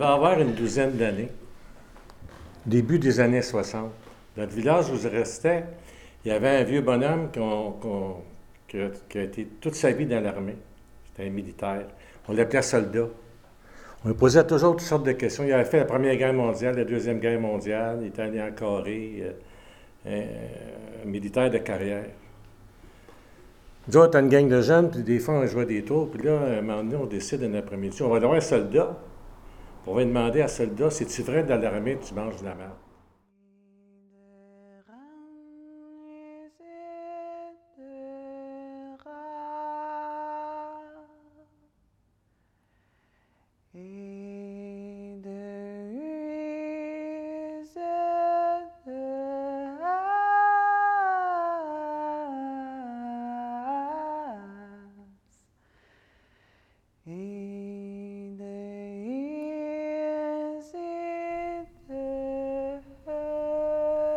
Devait avoir une douzaine d'années, début des années 60. Notre village où je restais, il y avait un vieux bonhomme qui, a, été toute sa vie dans l'armée. C'était un militaire. On l'appelait soldat. On lui posait toujours toutes sortes de questions. Il avait fait la Première Guerre mondiale, la Deuxième Guerre mondiale, il était allé en Corée, euh, un, militaire de carrière. Nous autres, une gang de jeunes, puis des fois, on jouait des tours, puis là, à un moment donné, on décide un après-midi, on va avoir un soldat. On va demander à soldat, c'est-tu vrai dans l'armée tu manges de la merde?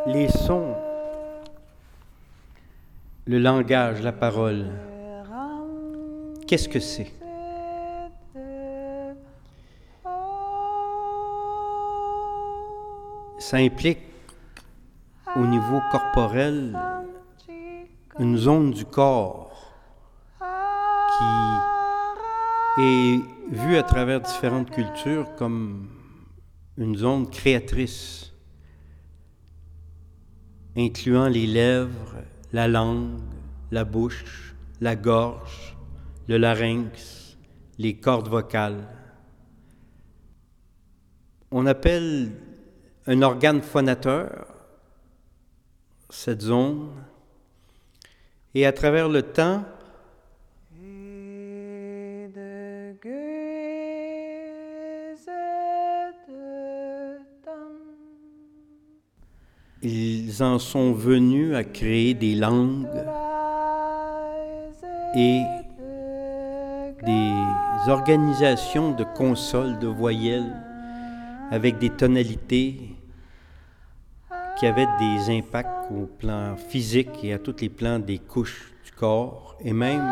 Les sons, le langage, la parole, qu'est-ce que c'est? Ça implique au niveau corporel une zone du corps qui est vue à travers différentes cultures comme une zone créatrice incluant les lèvres, la langue, la bouche, la gorge, le larynx, les cordes vocales. On appelle un organe phonateur cette zone, et à travers le temps, ils en sont venus à créer des langues et des organisations de consoles, de voyelles avec des tonalités qui avaient des impacts au plan physique et à tous les plans des couches du corps et même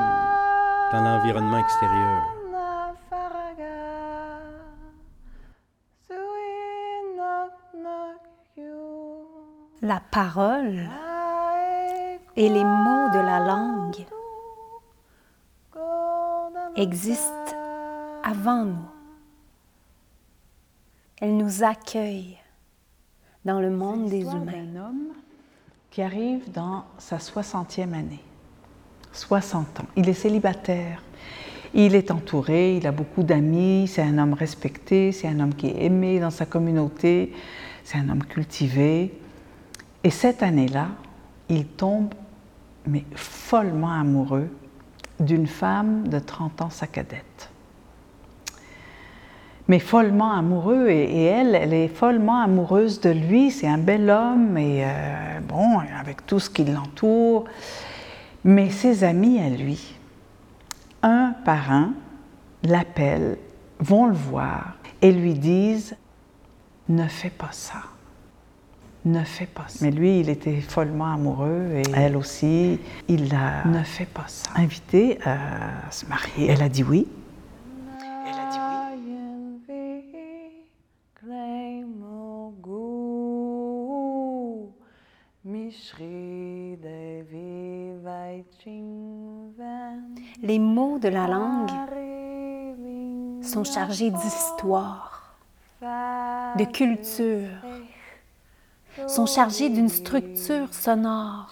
dans l'environnement extérieur. La parole et les mots de la langue existent avant nous. Elles nous accueillent dans le monde des humains. un homme qui arrive dans sa 60e année, 60 ans. Il est célibataire. Il est entouré, il a beaucoup d'amis, c'est un homme respecté, c'est un homme qui est aimé dans sa communauté, c'est un homme cultivé. Et cette année-là, il tombe, mais follement amoureux, d'une femme de 30 ans, sa cadette. Mais follement amoureux, et, elle, elle est follement amoureuse de lui. C'est un bel homme, et euh, bon, avec tout ce qui l'entoure. Mais ses amis à lui, un par un, l'appellent, vont le voir et lui disent Ne fais pas ça ne fais pas ça. Mais lui, il était follement amoureux et elle aussi. Il l'a ne fais pas ça. invité à se marier. Elle a dit oui. Elle a dit oui. Les mots de la langue sont chargés d'histoire, de culture, sont chargés d'une structure sonore.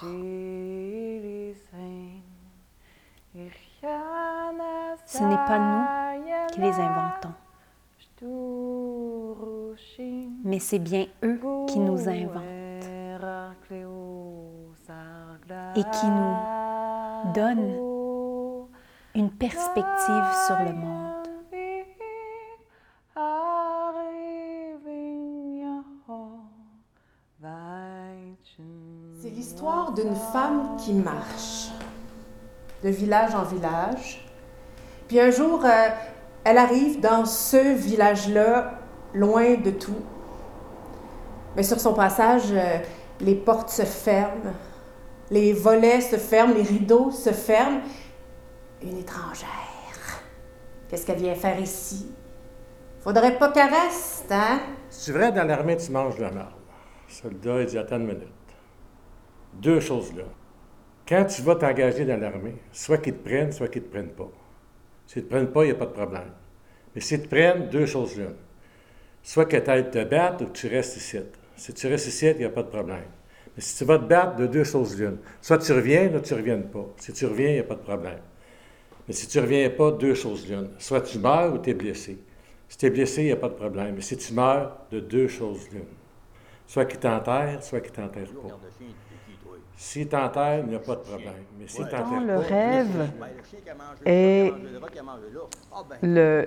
Ce n'est pas nous qui les inventons, mais c'est bien eux qui nous inventent et qui nous donnent une perspective sur le monde. C'est l'histoire d'une femme qui marche de village en village. Puis un jour, euh, elle arrive dans ce village-là, loin de tout. Mais sur son passage, euh, les portes se ferment, les volets se ferment, les rideaux se ferment. Une étrangère. Qu'est-ce qu'elle vient faire ici? Faudrait pas qu'elle reste, hein? C'est vrai, dans l'armée, tu manges de la. Le soldat, il dit Attends une minute. Deux choses là. Quand tu vas t'engager dans l'armée, soit qu'ils te prennent, soit qu'ils ne te prennent pas. S'ils ne te prennent pas, il n'y a pas de problème. Mais s'ils te prennent, deux choses l'une. Soit que tu te battre ou tu restes ici. Si tu restes ici, il n'y a pas de problème. Mais si tu vas te battre, de deux choses l'une. Soit tu reviens, là, tu ne reviens pas. Si tu reviens, il n'y a pas de problème. Mais si tu ne reviens pas, deux choses l'une. Soit tu meurs ou tu es blessé. Si tu es blessé, il n'y a pas de problème. Mais si tu meurs, de deux choses l'une. Soit qu'ils t'enterrent, soit qu'ils ne t'enterrent pas. Si t'enterrent, il n'y a pas de problème. Mais si le pas, rêve est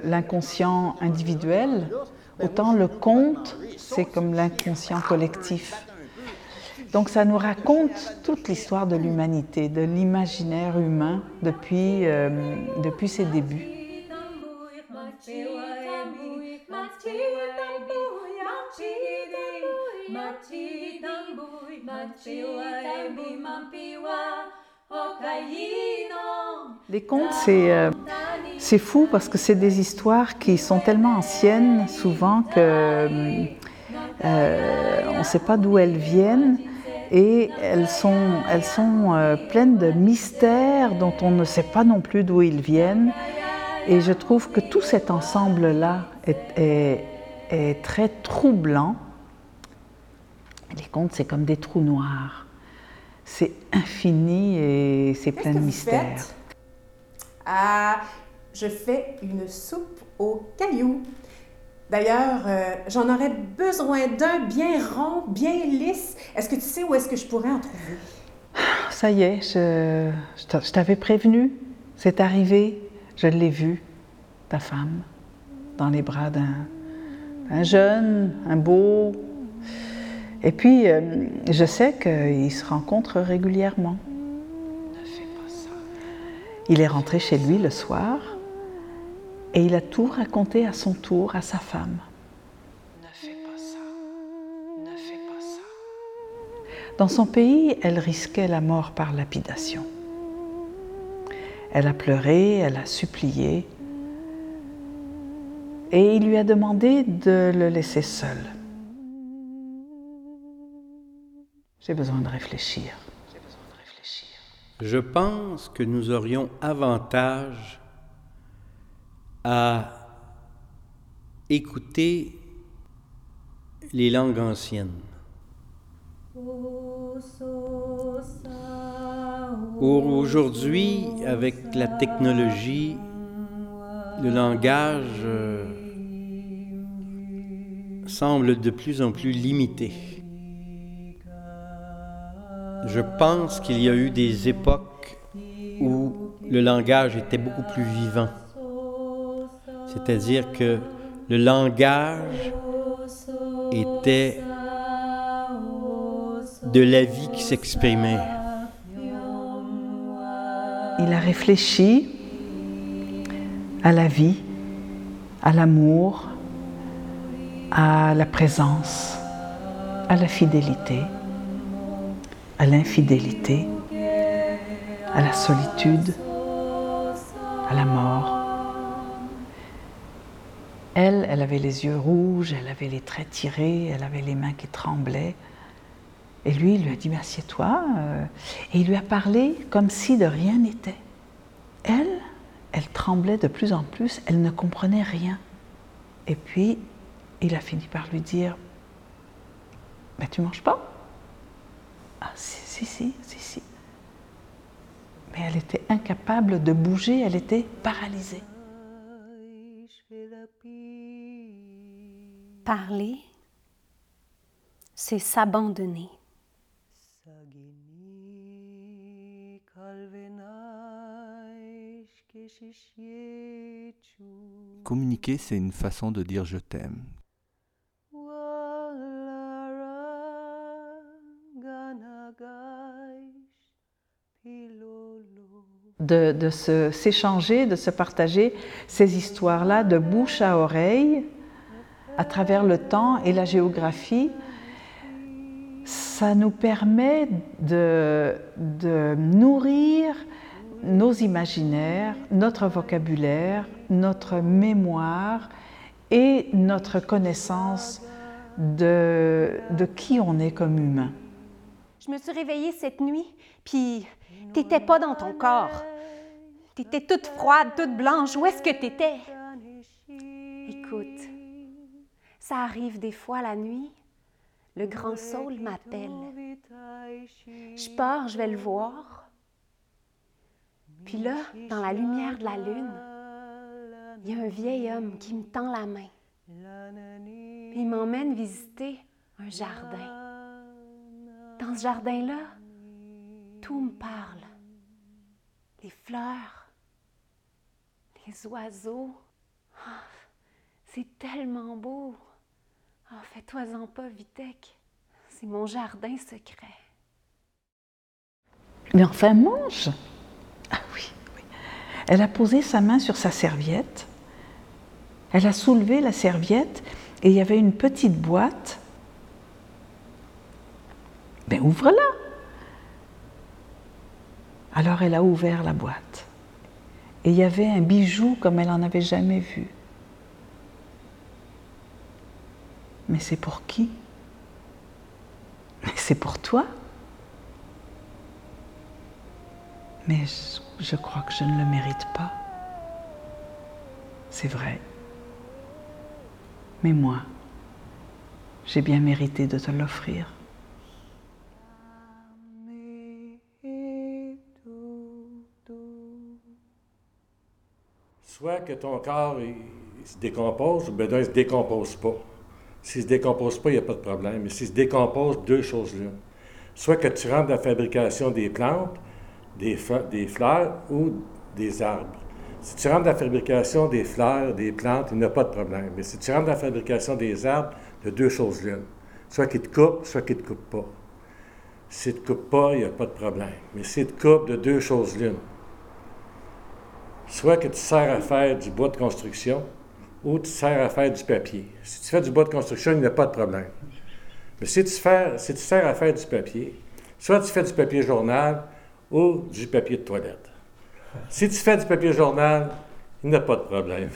l'inconscient individuel, autant le conte, c'est comme l'inconscient collectif. Donc ça nous raconte toute l'histoire de l'humanité, de l'imaginaire humain depuis, euh, depuis ses débuts. Les contes, c'est euh, fou parce que c'est des histoires qui sont tellement anciennes souvent que euh, on ne sait pas d'où elles viennent et elles sont, elles sont euh, pleines de mystères dont on ne sait pas non plus d'où ils viennent. Et je trouve que tout cet ensemble-là est- est très troublant. Les contes, c'est comme des trous noirs. C'est infini et c'est plein de mystères. Ah, je fais une soupe aux cailloux. D'ailleurs, euh, j'en aurais besoin d'un bien rond, bien lisse. Est-ce que tu sais où est-ce que je pourrais en trouver? Ça y est, je, je t'a- je t'avais prévenu. C'est arrivé. Je l'ai vu, ta femme, dans les bras d'un jeune, un beau. Et puis, euh, je sais qu'ils se rencontrent régulièrement. Il est rentré chez lui le soir et il a tout raconté à son tour à sa femme. Ne fais pas ça. Ne fais pas ça. Dans son pays, elle risquait la mort par lapidation. Elle a pleuré, elle a supplié, et il lui a demandé de le laisser seul. J'ai besoin de réfléchir. Je pense que nous aurions avantage à écouter les langues anciennes. Aujourd'hui, avec la technologie, le langage euh, semble de plus en plus limité. Je pense qu'il y a eu des époques où le langage était beaucoup plus vivant. C'est-à-dire que le langage était de la vie qui s'exprimait. Il a réfléchi à la vie, à l'amour, à la présence, à la fidélité, à l'infidélité, à la solitude, à la mort. Elle, elle avait les yeux rouges, elle avait les traits tirés, elle avait les mains qui tremblaient. Et lui, il lui a dit, assieds-toi. euh, Et il lui a parlé comme si de rien n'était. Elle, elle tremblait de plus en plus, elle ne comprenait rien. Et puis, il a fini par lui dire, mais tu manges pas? Ah, si, si, si, si, si. Mais elle était incapable de bouger, elle était paralysée. Parler, c'est s'abandonner. Communiquer, c'est une façon de dire je t'aime. De, s'échanger, de se partager ces histoires-là de bouche à oreille à travers le temps et la géographie. Ça nous permet de, de nourrir nos imaginaires, notre vocabulaire, notre mémoire et notre connaissance de, de qui on est comme humain. Je me suis réveillée cette nuit, puis t'étais pas dans ton corps. T'étais toute froide, toute blanche. Où est-ce que t'étais? Écoute, ça arrive des fois la nuit. Le grand Saul m'appelle. Je pars, je vais le voir. Puis là, dans la lumière de la lune, il y a un vieil homme qui me tend la main. Il m'emmène visiter un jardin. Dans ce jardin-là, tout me parle. Les fleurs, les oiseaux. Ah, c'est tellement beau. Ah, fais-toi-en pas, Vitek. C'est mon jardin secret. Mais enfin, mange. Ah oui, oui. Elle a posé sa main sur sa serviette. Elle a soulevé la serviette et il y avait une petite boîte. Ben ouvre-la. Alors elle a ouvert la boîte. Et il y avait un bijou comme elle n'en avait jamais vu. Mais c'est pour qui? Mais c'est pour toi? Mais je, je crois que je ne le mérite pas. C'est vrai. Mais moi, j'ai bien mérité de te l'offrir. Soit que ton corps se décompose, ou bien il ne se décompose pas. S'il ne se décompose pas, il n'y a pas de problème. Mais s'il se décompose, deux choses là. Soit que tu rentres dans la fabrication des plantes, des fleurs ou des arbres. Si tu rentres dans la fabrication des fleurs, des plantes, il n'y a pas de problème. Mais si tu rentres dans la fabrication des arbres, il y a deux choses l'une. Soit qu'ils te coupent, soit qu'ils ne te coupent pas. S'ils ne te coupent pas, il n'y a pas de problème. Mais s'ils te coupent, de deux choses l'une. Soit que tu sers à faire du bois de construction ou tu sers à faire du papier. Si tu fais du bois de construction, il n'y a pas de problème. Mais si tu, si tu sers à faire du papier, soit tu fais du papier journal ou du papier de toilette. Si tu fais du papier journal, il n'y a pas de problème.